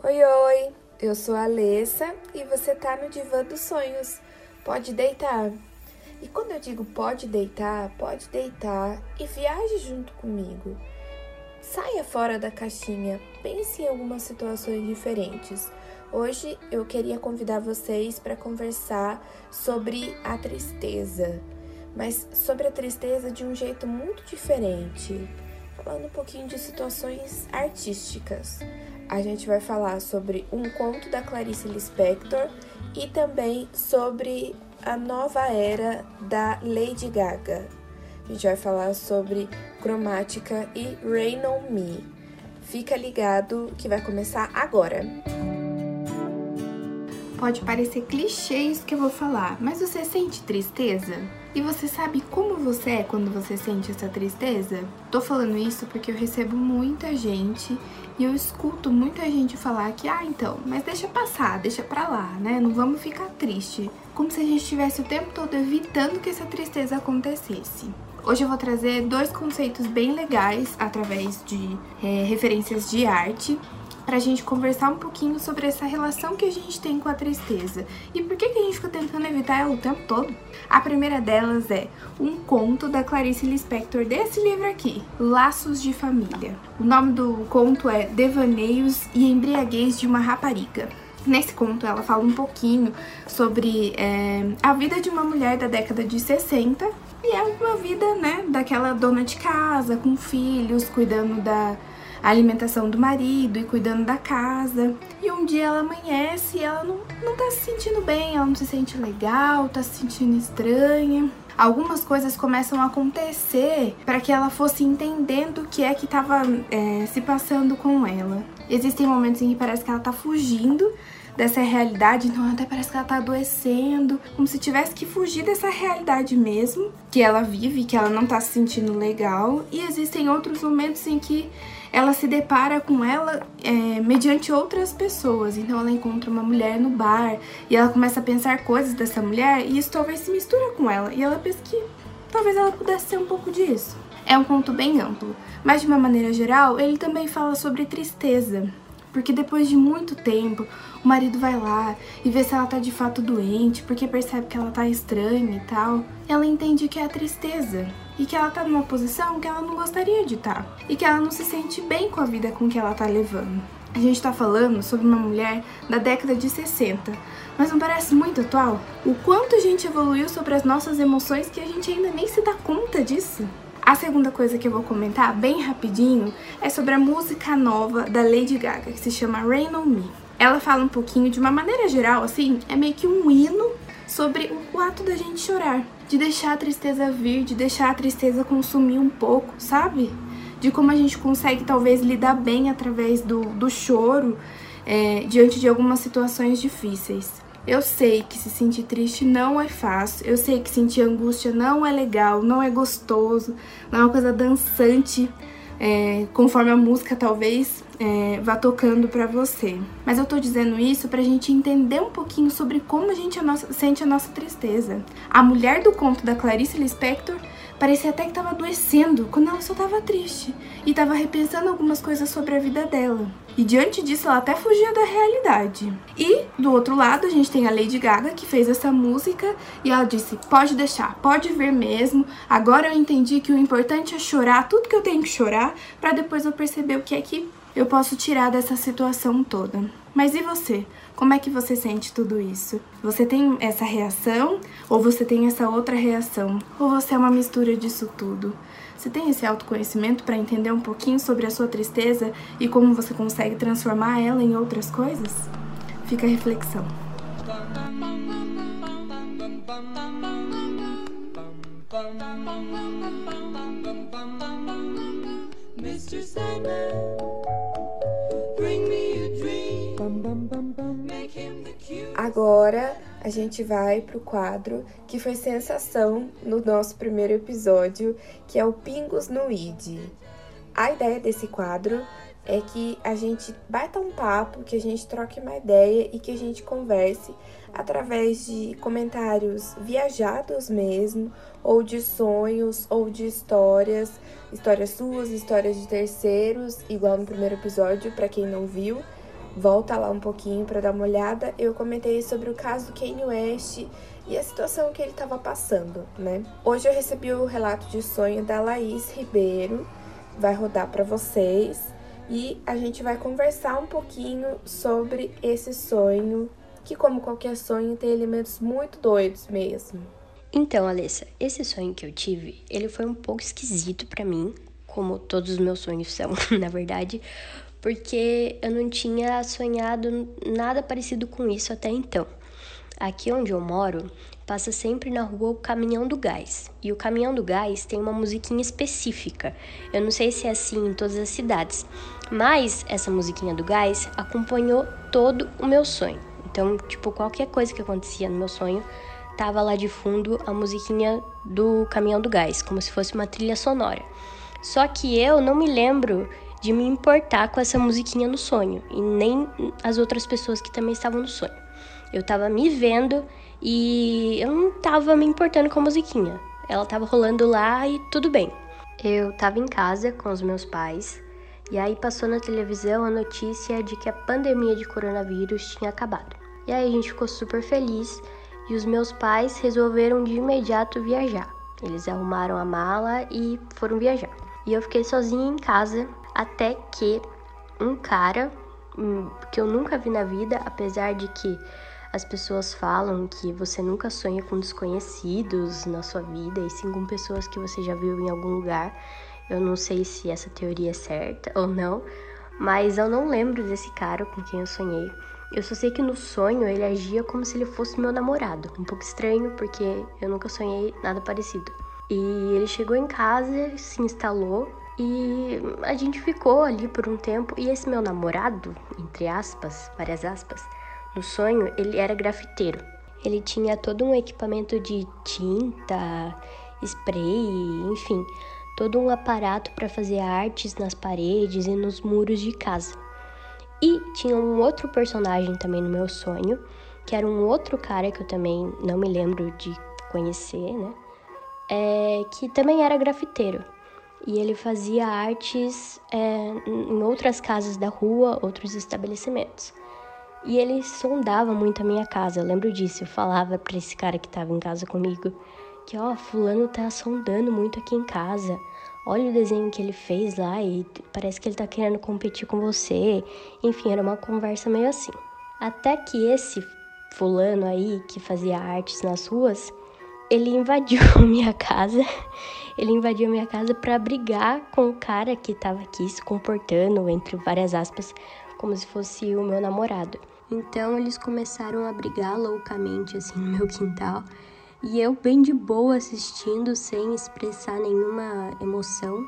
Oi, oi! Eu sou a Alessa e você tá no Divã dos Sonhos. Pode deitar. E quando eu digo pode deitar, pode deitar e viaje junto comigo. Saia fora da caixinha, pense em algumas situações diferentes. Hoje eu queria convidar vocês para conversar sobre a tristeza, mas sobre a tristeza de um jeito muito diferente, falando um pouquinho de situações artísticas a gente vai falar sobre um conto da Clarice Lispector e também sobre a nova era da Lady Gaga. A gente vai falar sobre cromática e Rain on Me. Fica ligado que vai começar agora. Pode parecer clichê isso que eu vou falar, mas você sente tristeza? E você sabe como você é quando você sente essa tristeza? Tô falando isso porque eu recebo muita gente e eu escuto muita gente falar que, ah, então, mas deixa passar, deixa pra lá, né? Não vamos ficar triste. Como se a gente estivesse o tempo todo evitando que essa tristeza acontecesse. Hoje eu vou trazer dois conceitos bem legais através de é, referências de arte para a gente conversar um pouquinho sobre essa relação que a gente tem com a tristeza e por que, que a gente fica tentando evitar ela o tempo todo. A primeira delas é um conto da Clarice Lispector desse livro aqui, Laços de Família. O nome do conto é Devaneios e Embriaguez de uma Rapariga. Nesse conto, ela fala um pouquinho sobre é, a vida de uma mulher da década de 60 e é uma vida, né, daquela dona de casa, com filhos, cuidando da a alimentação do marido e cuidando da casa. E um dia ela amanhece e ela não, não tá se sentindo bem, ela não se sente legal, tá se sentindo estranha. Algumas coisas começam a acontecer para que ela fosse entendendo o que é que estava é, se passando com ela. Existem momentos em que parece que ela tá fugindo dessa realidade, então até parece que ela tá adoecendo, como se tivesse que fugir dessa realidade mesmo, que ela vive, que ela não tá se sentindo legal. E existem outros momentos em que ela se depara com ela é, mediante outras pessoas. Então ela encontra uma mulher no bar e ela começa a pensar coisas dessa mulher e isso talvez se mistura com ela. E ela pensa que talvez ela pudesse ser um pouco disso. É um conto bem amplo, mas de uma maneira geral, ele também fala sobre tristeza. Porque depois de muito tempo, o marido vai lá e vê se ela tá de fato doente, porque percebe que ela tá estranha e tal. Ela entende que é a tristeza e que ela tá numa posição que ela não gostaria de estar tá, e que ela não se sente bem com a vida com que ela tá levando. A gente tá falando sobre uma mulher da década de 60, mas não parece muito atual? O quanto a gente evoluiu sobre as nossas emoções que a gente ainda nem se dá conta disso? A segunda coisa que eu vou comentar bem rapidinho é sobre a música nova da Lady Gaga, que se chama Rain on Me. Ela fala um pouquinho, de uma maneira geral, assim, é meio que um hino sobre o ato da gente chorar de deixar a tristeza vir, de deixar a tristeza consumir um pouco, sabe? De como a gente consegue talvez lidar bem através do, do choro é, diante de algumas situações difíceis. Eu sei que se sentir triste não é fácil, eu sei que sentir angústia não é legal, não é gostoso, não é uma coisa dançante, é, conforme a música talvez é, vá tocando para você. Mas eu tô dizendo isso pra gente entender um pouquinho sobre como a gente a nossa, sente a nossa tristeza. A mulher do conto da Clarice Lispector parecia até que estava adoecendo quando ela só estava triste e estava repensando algumas coisas sobre a vida dela. E diante disso, ela até fugia da realidade. E do outro lado, a gente tem a Lady Gaga que fez essa música e ela disse: "Pode deixar, pode vir mesmo. Agora eu entendi que o importante é chorar tudo que eu tenho que chorar para depois eu perceber o que é que eu posso tirar dessa situação toda. Mas e você? Como é que você sente tudo isso? Você tem essa reação ou você tem essa outra reação? Ou você é uma mistura disso tudo? Você tem esse autoconhecimento para entender um pouquinho sobre a sua tristeza e como você consegue transformar ela em outras coisas? Fica a reflexão. Mr. Sandman Agora a gente vai pro quadro que foi sensação no nosso primeiro episódio, que é o Pingos no ID. A ideia desse quadro é que a gente bata um papo, que a gente troque uma ideia e que a gente converse através de comentários viajados mesmo, ou de sonhos, ou de histórias, histórias suas, histórias de terceiros, igual no primeiro episódio, para quem não viu volta lá um pouquinho para dar uma olhada. Eu comentei sobre o caso do Kanye West e a situação que ele estava passando, né? Hoje eu recebi o relato de sonho da Laís Ribeiro, vai rodar para vocês e a gente vai conversar um pouquinho sobre esse sonho, que como qualquer sonho tem elementos muito doidos mesmo. Então, Alessa, esse sonho que eu tive, ele foi um pouco esquisito para mim, como todos os meus sonhos são, na verdade, porque eu não tinha sonhado nada parecido com isso até então. Aqui onde eu moro, passa sempre na rua o caminhão do gás. E o caminhão do gás tem uma musiquinha específica. Eu não sei se é assim em todas as cidades, mas essa musiquinha do gás acompanhou todo o meu sonho. Então, tipo, qualquer coisa que acontecia no meu sonho, tava lá de fundo a musiquinha do caminhão do gás, como se fosse uma trilha sonora. Só que eu não me lembro de me importar com essa musiquinha no sonho e nem as outras pessoas que também estavam no sonho. Eu tava me vendo e eu não tava me importando com a musiquinha. Ela tava rolando lá e tudo bem. Eu tava em casa com os meus pais e aí passou na televisão a notícia de que a pandemia de coronavírus tinha acabado. E aí a gente ficou super feliz e os meus pais resolveram de imediato viajar. Eles arrumaram a mala e foram viajar. E eu fiquei sozinha em casa até que um cara hum, que eu nunca vi na vida, apesar de que as pessoas falam que você nunca sonha com desconhecidos na sua vida e sim com pessoas que você já viu em algum lugar. Eu não sei se essa teoria é certa ou não, mas eu não lembro desse cara com quem eu sonhei. Eu só sei que no sonho ele agia como se ele fosse meu namorado. Um pouco estranho, porque eu nunca sonhei nada parecido. E ele chegou em casa, se instalou e a gente ficou ali por um tempo. E esse meu namorado, entre aspas, várias aspas, no sonho, ele era grafiteiro. Ele tinha todo um equipamento de tinta, spray, enfim, todo um aparato para fazer artes nas paredes e nos muros de casa. E tinha um outro personagem também no meu sonho, que era um outro cara que eu também não me lembro de conhecer, né? É, que também era grafiteiro. E ele fazia artes é, em outras casas da rua, outros estabelecimentos. E ele sondava muito a minha casa, eu lembro disso. Eu falava para esse cara que estava em casa comigo que, ó, fulano tá sondando muito aqui em casa. Olha o desenho que ele fez lá e parece que ele tá querendo competir com você. Enfim, era uma conversa meio assim. Até que esse fulano aí que fazia artes nas ruas, ele invadiu minha casa. Ele invadiu minha casa para brigar com o cara que tava aqui se comportando, entre várias aspas, como se fosse o meu namorado. Então eles começaram a brigar loucamente assim no meu quintal. E eu bem de boa assistindo, sem expressar nenhuma emoção,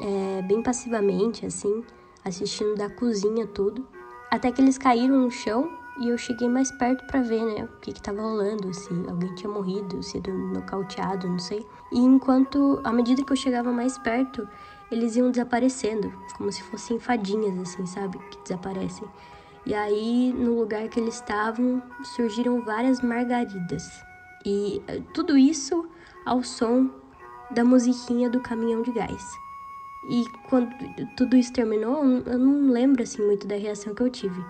é, bem passivamente, assim, assistindo da cozinha tudo. Até que eles caíram no chão e eu cheguei mais perto para ver, né, o que que tava rolando, se alguém tinha morrido, sido nocauteado, não sei. E enquanto, à medida que eu chegava mais perto, eles iam desaparecendo, como se fossem fadinhas, assim, sabe, que desaparecem. E aí, no lugar que eles estavam, surgiram várias margaridas. E eh, tudo isso ao som da musiquinha do caminhão de gás. E quando tudo isso terminou, eu não lembro assim muito da reação que eu tive.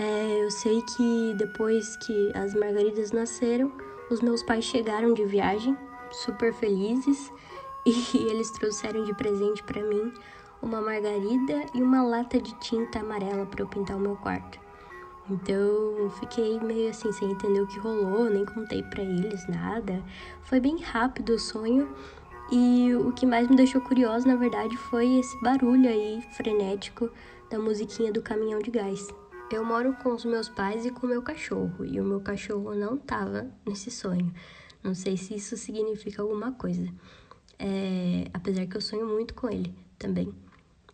É, eu sei que depois que as margaridas nasceram, os meus pais chegaram de viagem, super felizes, e eles trouxeram de presente para mim uma margarida e uma lata de tinta amarela para eu pintar o meu quarto. Então, fiquei meio assim sem entender o que rolou, nem contei para eles nada. Foi bem rápido o sonho e o que mais me deixou curiosa, na verdade, foi esse barulho aí frenético da musiquinha do caminhão de gás. Eu moro com os meus pais e com o meu cachorro, e o meu cachorro não tava nesse sonho. Não sei se isso significa alguma coisa. É, apesar que eu sonho muito com ele também.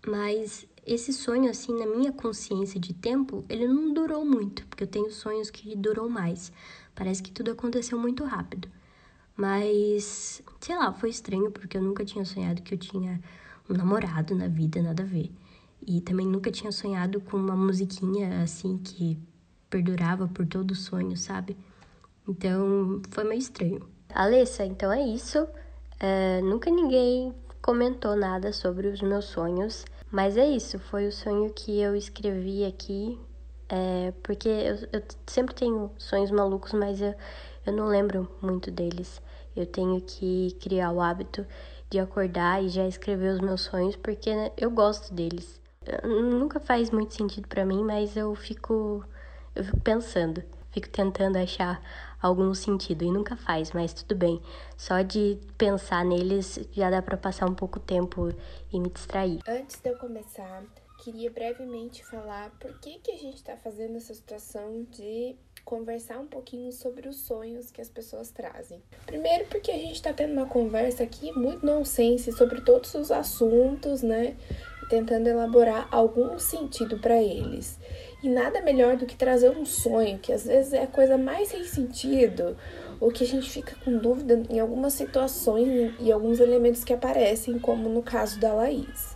Mas esse sonho, assim, na minha consciência de tempo, ele não durou muito, porque eu tenho sonhos que duram mais. Parece que tudo aconteceu muito rápido. Mas, sei lá, foi estranho, porque eu nunca tinha sonhado que eu tinha um namorado na vida, nada a ver. E também nunca tinha sonhado com uma musiquinha assim que perdurava por todo o sonho, sabe? Então foi meio estranho. Alessa, então é isso. É, nunca ninguém comentou nada sobre os meus sonhos. Mas é isso, foi o sonho que eu escrevi aqui É, porque eu, eu sempre tenho sonhos malucos, mas eu, eu não lembro muito deles. Eu tenho que criar o hábito de acordar e já escrever os meus sonhos, porque né, eu gosto deles. Nunca faz muito sentido para mim, mas eu fico, eu fico pensando, fico tentando achar algum sentido e nunca faz, mas tudo bem. Só de pensar neles já dá para passar um pouco tempo e me distrair. Antes de eu começar, queria brevemente falar por que que a gente está fazendo essa situação de conversar um pouquinho sobre os sonhos que as pessoas trazem. Primeiro, porque a gente está tendo uma conversa aqui muito nonsense sobre todos os assuntos, né? Tentando elaborar algum sentido para eles. E nada melhor do que trazer um sonho, que às vezes é a coisa mais sem sentido, ou que a gente fica com dúvida em algumas situações e alguns elementos que aparecem, como no caso da Laís.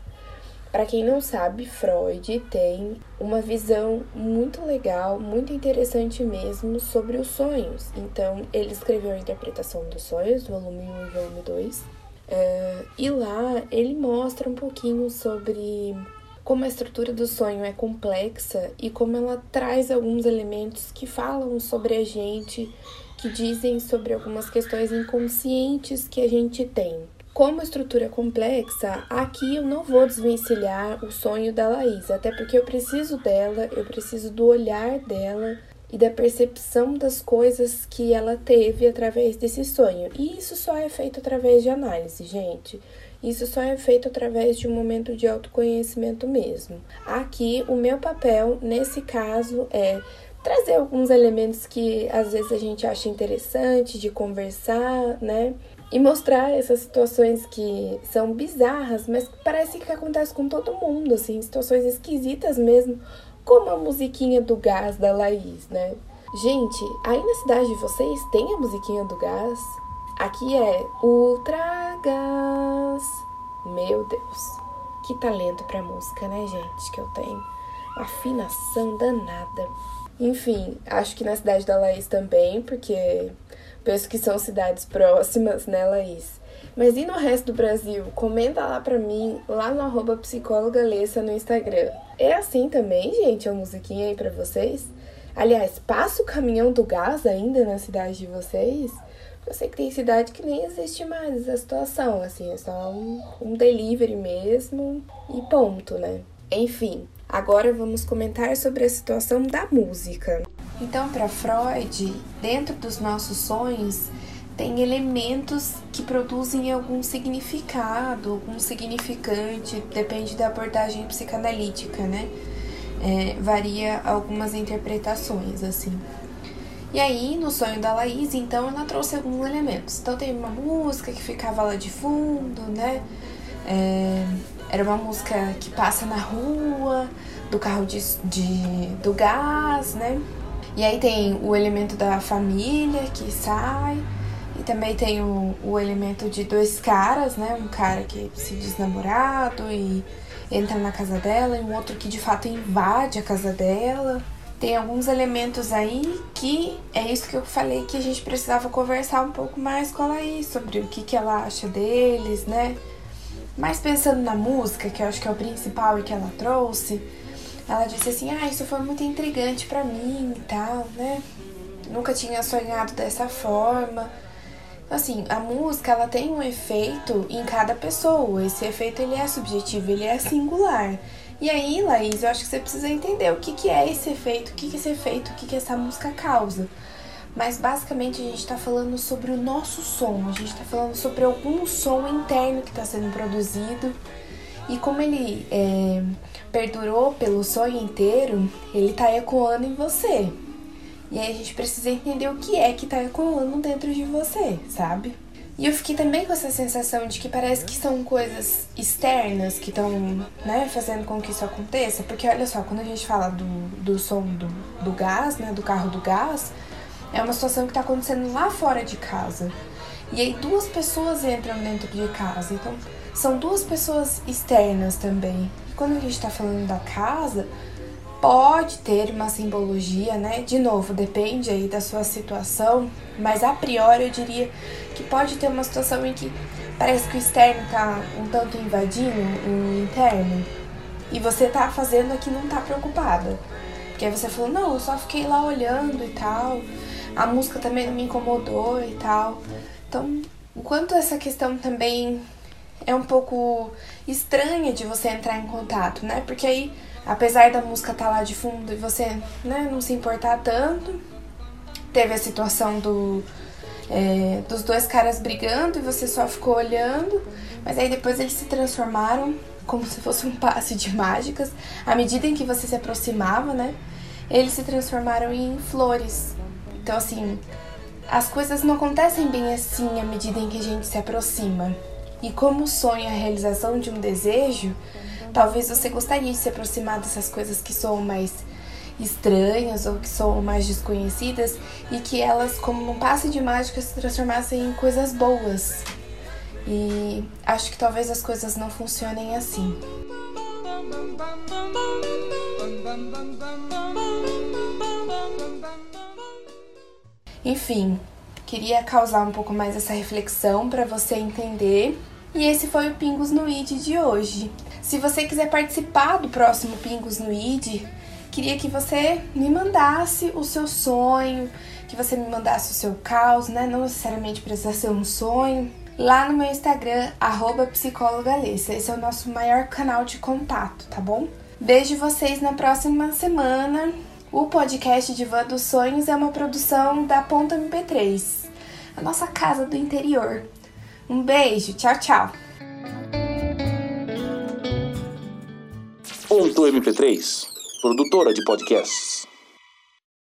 Para quem não sabe, Freud tem uma visão muito legal, muito interessante mesmo sobre os sonhos. Então, ele escreveu a Interpretação dos Sonhos, volume 1 e volume 2. Uh, e lá ele mostra um pouquinho sobre como a estrutura do sonho é complexa e como ela traz alguns elementos que falam sobre a gente, que dizem sobre algumas questões inconscientes que a gente tem. Como a estrutura é complexa, aqui eu não vou desvencilhar o sonho da Laís, até porque eu preciso dela, eu preciso do olhar dela e da percepção das coisas que ela teve através desse sonho. E isso só é feito através de análise, gente. Isso só é feito através de um momento de autoconhecimento mesmo. Aqui, o meu papel nesse caso é trazer alguns elementos que às vezes a gente acha interessante de conversar, né? e mostrar essas situações que são bizarras, mas parece que acontece com todo mundo, assim, situações esquisitas mesmo, como a musiquinha do gás da Laís, né? Gente, aí na cidade de vocês tem a musiquinha do gás? Aqui é Ultra Gás. Meu Deus, que talento pra música, né, gente, que eu tenho. Afinação danada. Enfim, acho que na cidade da Laís também, porque Penso que são cidades próximas, né, Laís? Mas e no resto do Brasil? Comenta lá pra mim, lá no arroba psicóloga Lessa no Instagram. É assim também, gente, a musiquinha aí pra vocês? Aliás, passa o caminhão do gás ainda na cidade de vocês? Eu sei que tem cidade que nem existe mais essa situação, assim, é só um, um delivery mesmo e ponto, né? Enfim, agora vamos comentar sobre a situação da música. Então, para Freud, dentro dos nossos sonhos, tem elementos que produzem algum significado, algum significante, depende da abordagem psicanalítica, né? É, varia algumas interpretações, assim. E aí, no sonho da Laís, então, ela trouxe alguns elementos. Então, tem uma música que ficava lá de fundo, né? É, era uma música que passa na rua, do carro de, de, do gás, né? E aí tem o elemento da família que sai, também tem o, o elemento de dois caras, né? Um cara que se diz namorado e entra na casa dela, e um outro que de fato invade a casa dela. Tem alguns elementos aí que é isso que eu falei que a gente precisava conversar um pouco mais com ela aí sobre o que, que ela acha deles, né? Mas pensando na música, que eu acho que é o principal e que ela trouxe, ela disse assim: "Ah, isso foi muito intrigante para mim e tal, né? Nunca tinha sonhado dessa forma". Assim, a música ela tem um efeito em cada pessoa. Esse efeito ele é subjetivo, ele é singular. E aí, Laís, eu acho que você precisa entender o que, que é esse efeito, o que, que esse efeito, o que, que essa música causa. Mas basicamente a gente está falando sobre o nosso som, a gente está falando sobre algum som interno que está sendo produzido e como ele é, perdurou pelo sonho inteiro, ele tá ecoando em você. E aí a gente precisa entender o que é que tá ecoando dentro de você, sabe? E eu fiquei também com essa sensação de que parece que são coisas externas que estão, né, fazendo com que isso aconteça. Porque olha só, quando a gente fala do, do som do, do gás, né, do carro do gás, é uma situação que está acontecendo lá fora de casa. E aí duas pessoas entram dentro de casa. Então, são duas pessoas externas também. E quando a gente está falando da casa, pode ter uma simbologia, né? De novo, depende aí da sua situação, mas a priori eu diria que pode ter uma situação em que parece que o externo tá um tanto invadindo o interno e você tá fazendo aqui não tá preocupada. Porque aí você falou, não, eu só fiquei lá olhando e tal. A música também não me incomodou e tal. Então, o quanto essa questão também é um pouco estranha de você entrar em contato, né? Porque aí, apesar da música estar tá lá de fundo e você né, não se importar tanto, teve a situação do, é, dos dois caras brigando e você só ficou olhando, mas aí depois eles se transformaram como se fosse um passe de mágicas. À medida em que você se aproximava, né? Eles se transformaram em flores. Então, assim, as coisas não acontecem bem assim à medida em que a gente se aproxima. E como sonho é a realização de um desejo, talvez você gostaria de se aproximar dessas coisas que são mais estranhas ou que são mais desconhecidas e que elas, como num passe de mágica, se transformassem em coisas boas. E acho que talvez as coisas não funcionem assim. Enfim, queria causar um pouco mais essa reflexão para você entender. E esse foi o Pingos no ID de hoje. Se você quiser participar do próximo Pingos no ID, queria que você me mandasse o seu sonho, que você me mandasse o seu caos, né? Não necessariamente precisa ser um sonho. Lá no meu Instagram, psicólogalessa. Esse é o nosso maior canal de contato, tá bom? Beijo vocês na próxima semana. O podcast Diva dos Sonhos é uma produção da Ponta MP3, a nossa casa do interior. Um beijo, tchau, tchau. Ponto MP3, produtora de podcasts.